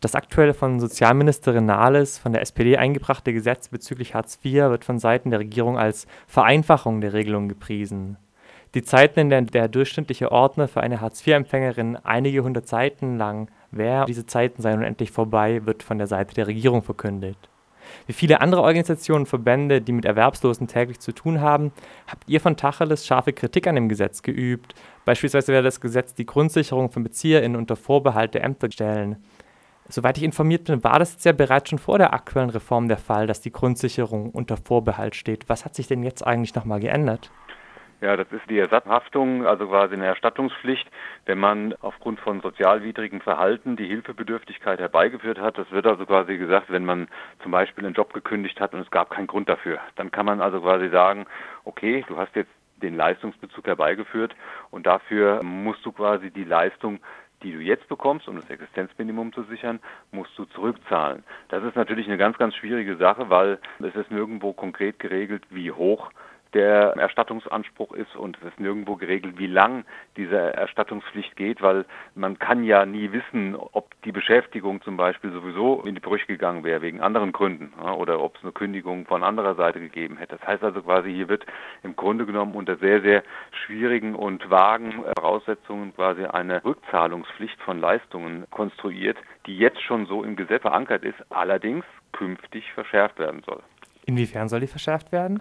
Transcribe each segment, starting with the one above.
Das aktuelle von Sozialministerin Nahles von der SPD eingebrachte Gesetz bezüglich Hartz IV wird von Seiten der Regierung als Vereinfachung der Regelung gepriesen. Die Zeiten, in denen der durchschnittliche Ordner für eine Hartz-IV-Empfängerin einige hundert Seiten lang wäre, diese Zeiten seien nun endlich vorbei, wird von der Seite der Regierung verkündet. Wie viele andere Organisationen und Verbände, die mit Erwerbslosen täglich zu tun haben, habt ihr von Tacheles scharfe Kritik an dem Gesetz geübt. Beispielsweise wäre das Gesetz die Grundsicherung von BezieherInnen unter Vorbehalt der Ämter stellen. Soweit ich informiert bin, war das jetzt ja bereits schon vor der aktuellen Reform der Fall, dass die Grundsicherung unter Vorbehalt steht. Was hat sich denn jetzt eigentlich nochmal geändert? Ja, das ist die Ersatzhaftung, also quasi eine Erstattungspflicht, wenn man aufgrund von sozialwidrigem Verhalten die Hilfebedürftigkeit herbeigeführt hat. Das wird also quasi gesagt, wenn man zum Beispiel einen Job gekündigt hat und es gab keinen Grund dafür. Dann kann man also quasi sagen, okay, du hast jetzt den Leistungsbezug herbeigeführt und dafür musst du quasi die Leistung die du jetzt bekommst, um das Existenzminimum zu sichern, musst du zurückzahlen. Das ist natürlich eine ganz, ganz schwierige Sache, weil es ist nirgendwo konkret geregelt, wie hoch der Erstattungsanspruch ist und es ist nirgendwo geregelt, wie lang diese Erstattungspflicht geht, weil man kann ja nie wissen, ob die Beschäftigung zum Beispiel sowieso in die Brüche gegangen wäre wegen anderen Gründen oder ob es eine Kündigung von anderer Seite gegeben hätte. Das heißt also quasi, hier wird im Grunde genommen unter sehr, sehr schwierigen und vagen Voraussetzungen quasi eine Rückzahlungspflicht von Leistungen konstruiert, die jetzt schon so im Gesetz verankert ist, allerdings künftig verschärft werden soll. Inwiefern soll die verschärft werden?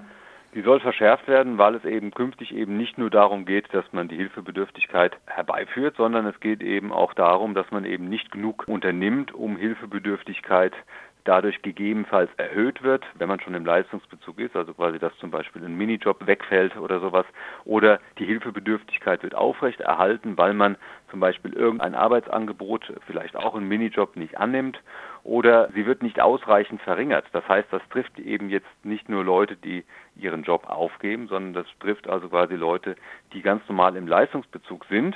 Die soll verschärft werden, weil es eben künftig eben nicht nur darum geht, dass man die Hilfebedürftigkeit herbeiführt, sondern es geht eben auch darum, dass man eben nicht genug unternimmt, um Hilfebedürftigkeit dadurch gegebenenfalls erhöht wird, wenn man schon im Leistungsbezug ist, also quasi, dass zum Beispiel ein Minijob wegfällt oder sowas, oder die Hilfebedürftigkeit wird aufrecht erhalten, weil man zum Beispiel irgendein Arbeitsangebot, vielleicht auch ein Minijob, nicht annimmt, oder sie wird nicht ausreichend verringert. Das heißt, das trifft eben jetzt nicht nur Leute, die ihren Job aufgeben, sondern das trifft also quasi Leute, die ganz normal im Leistungsbezug sind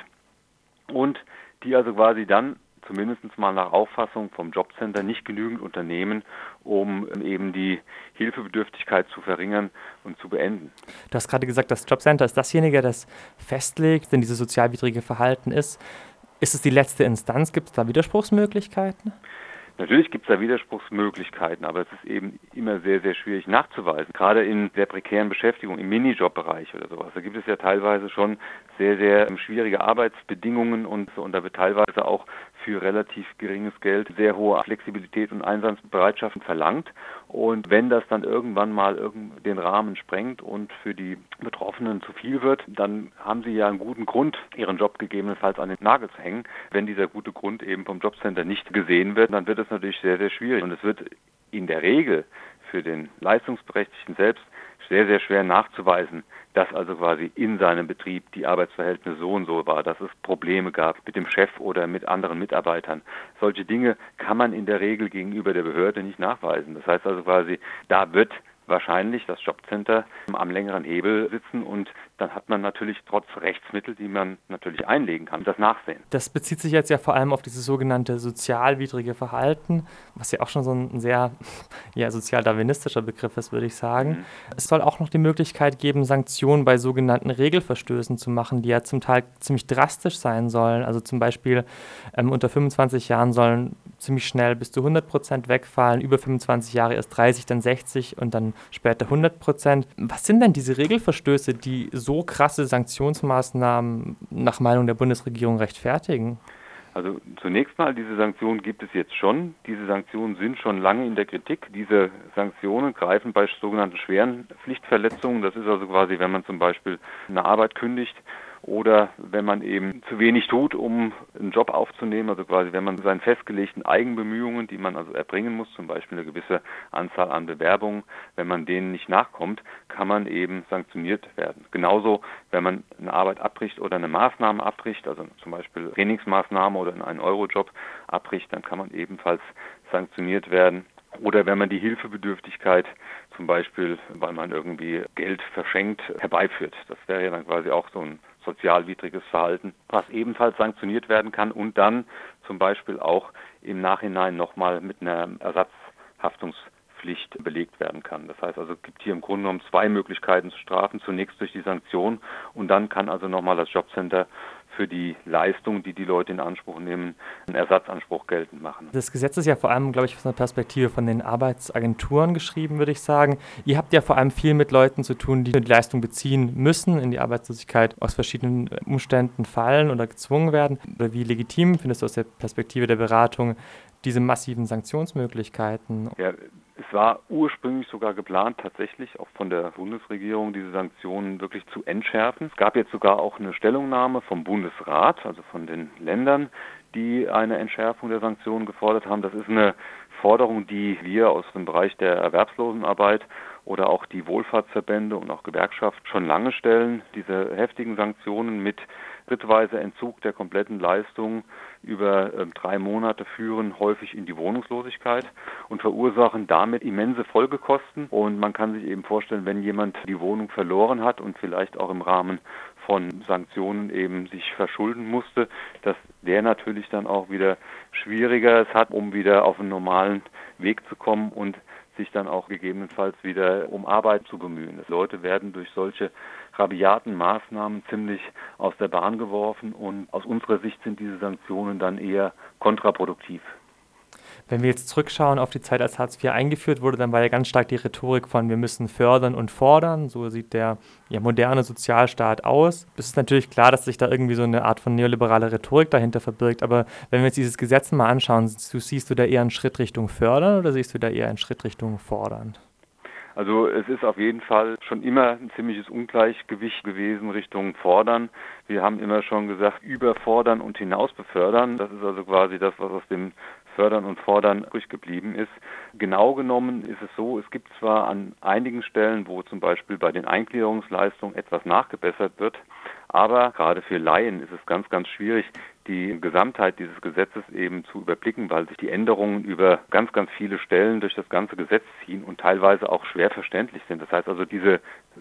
und die also quasi dann zumindest mal nach Auffassung vom Jobcenter nicht genügend unternehmen, um eben die Hilfebedürftigkeit zu verringern und zu beenden. Du hast gerade gesagt, das Jobcenter ist dasjenige, das festlegt, wenn dieses sozialwidrige Verhalten ist. Ist es die letzte Instanz? Gibt es da Widerspruchsmöglichkeiten? Natürlich gibt es da Widerspruchsmöglichkeiten, aber es ist eben immer sehr, sehr schwierig nachzuweisen. Gerade in der prekären Beschäftigung, im Minijob-Bereich oder sowas, da gibt es ja teilweise schon sehr, sehr schwierige Arbeitsbedingungen und, und da wird teilweise auch für relativ geringes Geld sehr hohe Flexibilität und Einsatzbereitschaft verlangt. Und wenn das dann irgendwann mal den Rahmen sprengt und für die Betroffenen zu viel wird, dann haben sie ja einen guten Grund, ihren Job gegebenenfalls an den Nagel zu hängen. Wenn dieser gute Grund eben vom Jobcenter nicht gesehen wird, dann wird es natürlich sehr, sehr schwierig. Und es wird in der Regel für den Leistungsberechtigten selbst sehr, sehr schwer nachzuweisen, dass also quasi in seinem Betrieb die Arbeitsverhältnisse so und so war, dass es Probleme gab mit dem Chef oder mit anderen Mitarbeitern. Solche Dinge kann man in der Regel gegenüber der Behörde nicht nachweisen. Das heißt also quasi, da wird wahrscheinlich das Jobcenter am längeren Hebel sitzen und dann hat man natürlich trotz Rechtsmittel, die man natürlich einlegen kann, das Nachsehen. Das bezieht sich jetzt ja vor allem auf dieses sogenannte sozialwidrige Verhalten, was ja auch schon so ein sehr ja, sozial-darwinistischer Begriff ist, würde ich sagen. Mhm. Es soll auch noch die Möglichkeit geben, Sanktionen bei sogenannten Regelverstößen zu machen, die ja zum Teil ziemlich drastisch sein sollen. Also zum Beispiel ähm, unter 25 Jahren sollen ziemlich schnell bis zu 100 Prozent wegfallen, über 25 Jahre erst 30, dann 60 und dann später 100 Prozent. Was sind denn diese Regelverstöße, die so krasse Sanktionsmaßnahmen nach Meinung der Bundesregierung rechtfertigen? Also zunächst mal, diese Sanktionen gibt es jetzt schon. Diese Sanktionen sind schon lange in der Kritik. Diese Sanktionen greifen bei sogenannten schweren Pflichtverletzungen. Das ist also quasi, wenn man zum Beispiel eine Arbeit kündigt oder wenn man eben zu wenig tut, um einen Job aufzunehmen, also quasi wenn man seinen festgelegten Eigenbemühungen, die man also erbringen muss, zum Beispiel eine gewisse Anzahl an Bewerbungen, wenn man denen nicht nachkommt, kann man eben sanktioniert werden. Genauso, wenn man eine Arbeit abbricht oder eine Maßnahme abbricht, also zum Beispiel Trainingsmaßnahme oder einen Eurojob abbricht, dann kann man ebenfalls sanktioniert werden. Oder wenn man die Hilfebedürftigkeit zum Beispiel, weil man irgendwie Geld verschenkt, herbeiführt. Das wäre ja dann quasi auch so ein sozialwidriges Verhalten, was ebenfalls sanktioniert werden kann und dann zum Beispiel auch im Nachhinein nochmal mit einer Ersatzhaftungspflicht belegt werden kann. Das heißt also, es gibt hier im Grunde genommen zwei Möglichkeiten zu strafen. Zunächst durch die Sanktion und dann kann also nochmal das Jobcenter für die Leistung, die die Leute in Anspruch nehmen, einen Ersatzanspruch geltend machen. Das Gesetz ist ja vor allem, glaube ich, aus einer Perspektive von den Arbeitsagenturen geschrieben, würde ich sagen. Ihr habt ja vor allem viel mit Leuten zu tun, die die Leistung beziehen müssen, in die Arbeitslosigkeit aus verschiedenen Umständen fallen oder gezwungen werden. Oder wie legitim findest du aus der Perspektive der Beratung diese massiven Sanktionsmöglichkeiten? Ja, es war ursprünglich sogar geplant, tatsächlich auch von der Bundesregierung diese Sanktionen wirklich zu entschärfen. Es gab jetzt sogar auch eine Stellungnahme vom Bundesrat, also von den Ländern, die eine Entschärfung der Sanktionen gefordert haben. Das ist eine Forderung, die wir aus dem Bereich der Erwerbslosenarbeit oder auch die Wohlfahrtsverbände und auch Gewerkschaft schon lange stellen. Diese heftigen Sanktionen mit schrittweise Entzug der kompletten Leistung über äh, drei Monate führen häufig in die Wohnungslosigkeit und verursachen damit immense Folgekosten. Und man kann sich eben vorstellen, wenn jemand die Wohnung verloren hat und vielleicht auch im Rahmen von Sanktionen eben sich verschulden musste, dass der natürlich dann auch wieder schwieriger es hat, um wieder auf einen normalen Weg zu kommen und sich dann auch gegebenenfalls wieder um Arbeit zu bemühen. Leute werden durch solche rabiaten Maßnahmen ziemlich aus der Bahn geworfen und aus unserer Sicht sind diese Sanktionen dann eher kontraproduktiv. Wenn wir jetzt zurückschauen auf die Zeit, als Hartz IV eingeführt wurde, dann war ja ganz stark die Rhetorik von wir müssen fördern und fordern. So sieht der ja, moderne Sozialstaat aus. Es ist natürlich klar, dass sich da irgendwie so eine Art von neoliberaler Rhetorik dahinter verbirgt. Aber wenn wir uns dieses Gesetz mal anschauen, siehst du da eher einen Schritt Richtung fördern oder siehst du da eher einen Schritt Richtung fordern? Also es ist auf jeden Fall schon immer ein ziemliches Ungleichgewicht gewesen Richtung Fordern. Wir haben immer schon gesagt, überfordern und hinaus befördern. Das ist also quasi das, was aus dem Fördern und Fordern übrig geblieben ist. Genau genommen ist es so, es gibt zwar an einigen Stellen, wo zum Beispiel bei den Eingliederungsleistungen etwas nachgebessert wird, aber gerade für Laien ist es ganz, ganz schwierig, die Gesamtheit dieses Gesetzes eben zu überblicken, weil sich die Änderungen über ganz, ganz viele Stellen durch das ganze Gesetz ziehen und teilweise auch schwer verständlich sind. Das heißt also, diese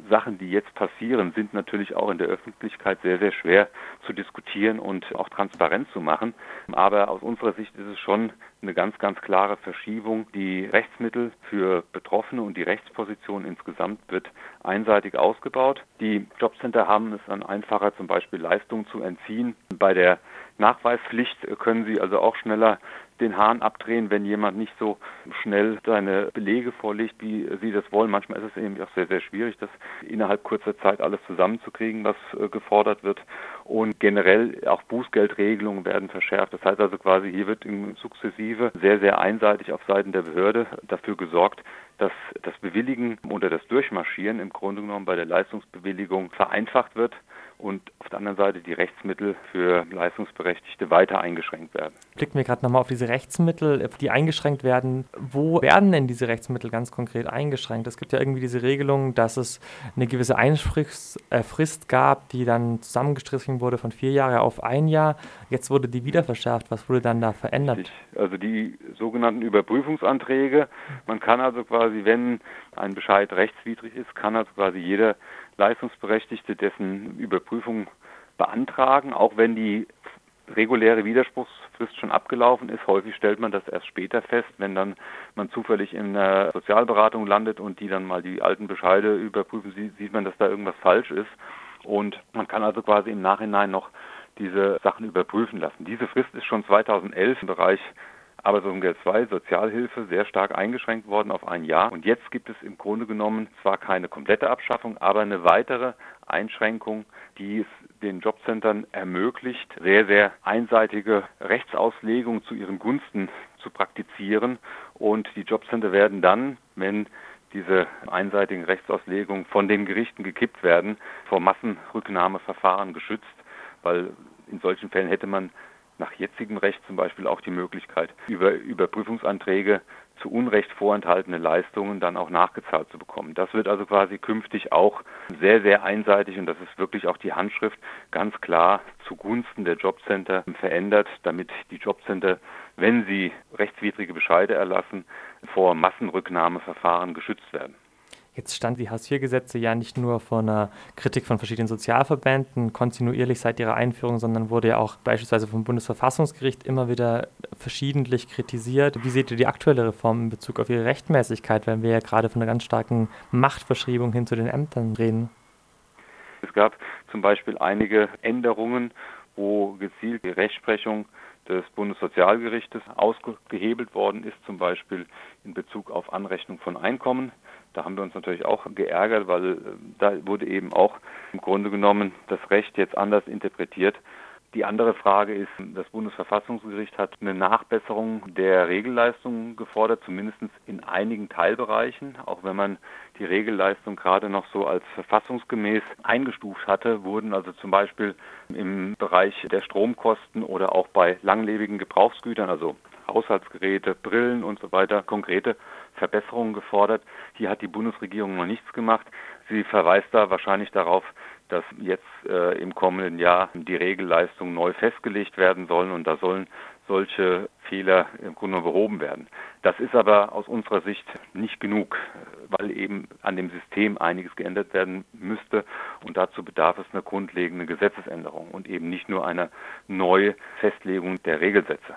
Sachen, die jetzt passieren, sind natürlich auch in der Öffentlichkeit sehr, sehr schwer zu diskutieren und auch transparent zu machen. Aber aus unserer Sicht ist es schon eine ganz, ganz klare Verschiebung. Die Rechtsmittel für Betroffene und die Rechtsposition insgesamt wird einseitig ausgebaut. Die Jobcenter haben es dann einfacher, zum Beispiel Leistungen zu entziehen. Bei der Nachweispflicht können sie also auch schneller den Hahn abdrehen, wenn jemand nicht so schnell seine Belege vorlegt, wie sie das wollen. Manchmal ist es eben auch sehr, sehr schwierig, das innerhalb kurzer Zeit alles zusammenzukriegen, was äh, gefordert wird. Und generell auch Bußgeldregelungen werden verschärft. Das heißt also quasi, hier wird sukzessive sehr, sehr einseitig auf Seiten der Behörde dafür gesorgt, dass das Bewilligen oder das Durchmarschieren im Grunde genommen bei der Leistungsbewilligung vereinfacht wird und auf der anderen Seite die Rechtsmittel für Leistungsberechtigte weiter eingeschränkt werden. Blicken wir gerade nochmal auf diese Rechtsmittel, die eingeschränkt werden. Wo werden denn diese Rechtsmittel ganz konkret eingeschränkt? Es gibt ja irgendwie diese Regelung, dass es eine gewisse Einfrist äh, gab, die dann zusammengestrichen wurde von vier Jahren auf ein Jahr. Jetzt wurde die wieder verschärft. Was wurde dann da verändert? Also die sogenannten Überprüfungsanträge. Man kann also quasi, wenn ein Bescheid rechtswidrig ist, kann also quasi jeder Leistungsberechtigte dessen Überprüfung beantragen, auch wenn die reguläre Widerspruchsfrist schon abgelaufen ist. Häufig stellt man das erst später fest, wenn dann man zufällig in der Sozialberatung landet und die dann mal die alten Bescheide überprüfen, sieht man, dass da irgendwas falsch ist. Und man kann also quasi im Nachhinein noch diese Sachen überprüfen lassen. Diese Frist ist schon 2011 im Bereich Arbeitslosengeld 2, Sozialhilfe, sehr stark eingeschränkt worden auf ein Jahr. Und jetzt gibt es im Grunde genommen zwar keine komplette Abschaffung, aber eine weitere Einschränkung, die es den Jobcentern ermöglicht, sehr, sehr einseitige Rechtsauslegung zu ihren Gunsten zu praktizieren. Und die Jobcenter werden dann, wenn diese einseitigen Rechtsauslegungen von den Gerichten gekippt werden, vor Massenrücknahmeverfahren geschützt, weil in solchen Fällen hätte man nach jetzigem Recht zum Beispiel auch die Möglichkeit, über Überprüfungsanträge zu Unrecht vorenthaltene Leistungen dann auch nachgezahlt zu bekommen. Das wird also quasi künftig auch sehr, sehr einseitig und das ist wirklich auch die Handschrift ganz klar zugunsten der Jobcenter verändert, damit die Jobcenter, wenn sie rechtswidrige Bescheide erlassen, vor Massenrücknahmeverfahren geschützt werden. Jetzt stand die Hartz-IV-Gesetze ja nicht nur vor einer Kritik von verschiedenen Sozialverbänden kontinuierlich seit ihrer Einführung, sondern wurde ja auch beispielsweise vom Bundesverfassungsgericht immer wieder verschiedentlich kritisiert. Wie seht ihr die aktuelle Reform in Bezug auf ihre Rechtmäßigkeit, wenn wir ja gerade von einer ganz starken Machtverschiebung hin zu den Ämtern reden? Es gab zum Beispiel einige Änderungen wo gezielt die Rechtsprechung des Bundessozialgerichtes ausgehebelt worden ist, zum Beispiel in Bezug auf Anrechnung von Einkommen. Da haben wir uns natürlich auch geärgert, weil äh, da wurde eben auch im Grunde genommen das Recht jetzt anders interpretiert. Die andere Frage ist, das Bundesverfassungsgericht hat eine Nachbesserung der Regelleistungen gefordert, zumindest in einigen Teilbereichen. Auch wenn man die Regelleistung gerade noch so als verfassungsgemäß eingestuft hatte, wurden also zum Beispiel im Bereich der Stromkosten oder auch bei langlebigen Gebrauchsgütern, also Haushaltsgeräte, Brillen und so weiter, konkrete Verbesserungen gefordert. Hier hat die Bundesregierung noch nichts gemacht. Sie verweist da wahrscheinlich darauf, dass jetzt äh, im kommenden Jahr die Regelleistungen neu festgelegt werden sollen und da sollen solche Fehler im Grunde behoben werden. Das ist aber aus unserer Sicht nicht genug, weil eben an dem System einiges geändert werden müsste und dazu bedarf es einer grundlegenden Gesetzesänderung und eben nicht nur einer Neufestlegung der Regelsätze.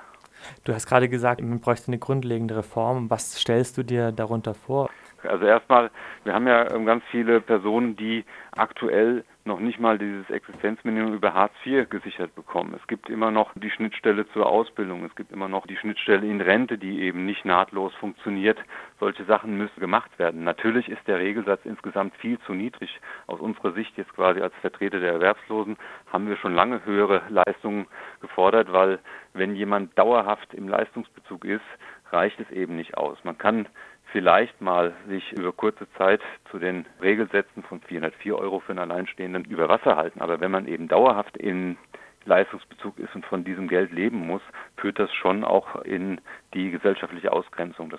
Du hast gerade gesagt, man bräuchte eine grundlegende Reform. Was stellst du dir darunter vor? Also erstmal, wir haben ja ganz viele Personen, die aktuell noch nicht mal dieses Existenzminimum über Hartz IV gesichert bekommen. Es gibt immer noch die Schnittstelle zur Ausbildung, es gibt immer noch die Schnittstelle in Rente, die eben nicht nahtlos funktioniert. Solche Sachen müssen gemacht werden. Natürlich ist der Regelsatz insgesamt viel zu niedrig. Aus unserer Sicht jetzt quasi als Vertreter der Erwerbslosen haben wir schon lange höhere Leistungen gefordert, weil wenn jemand dauerhaft im Leistungsbezug ist, reicht es eben nicht aus. Man kann vielleicht mal sich über kurze Zeit zu den Regelsätzen von 404 Euro für einen Alleinstehenden über Wasser halten. Aber wenn man eben dauerhaft in Leistungsbezug ist und von diesem Geld leben muss, führt das schon auch in die gesellschaftliche Ausgrenzung. Das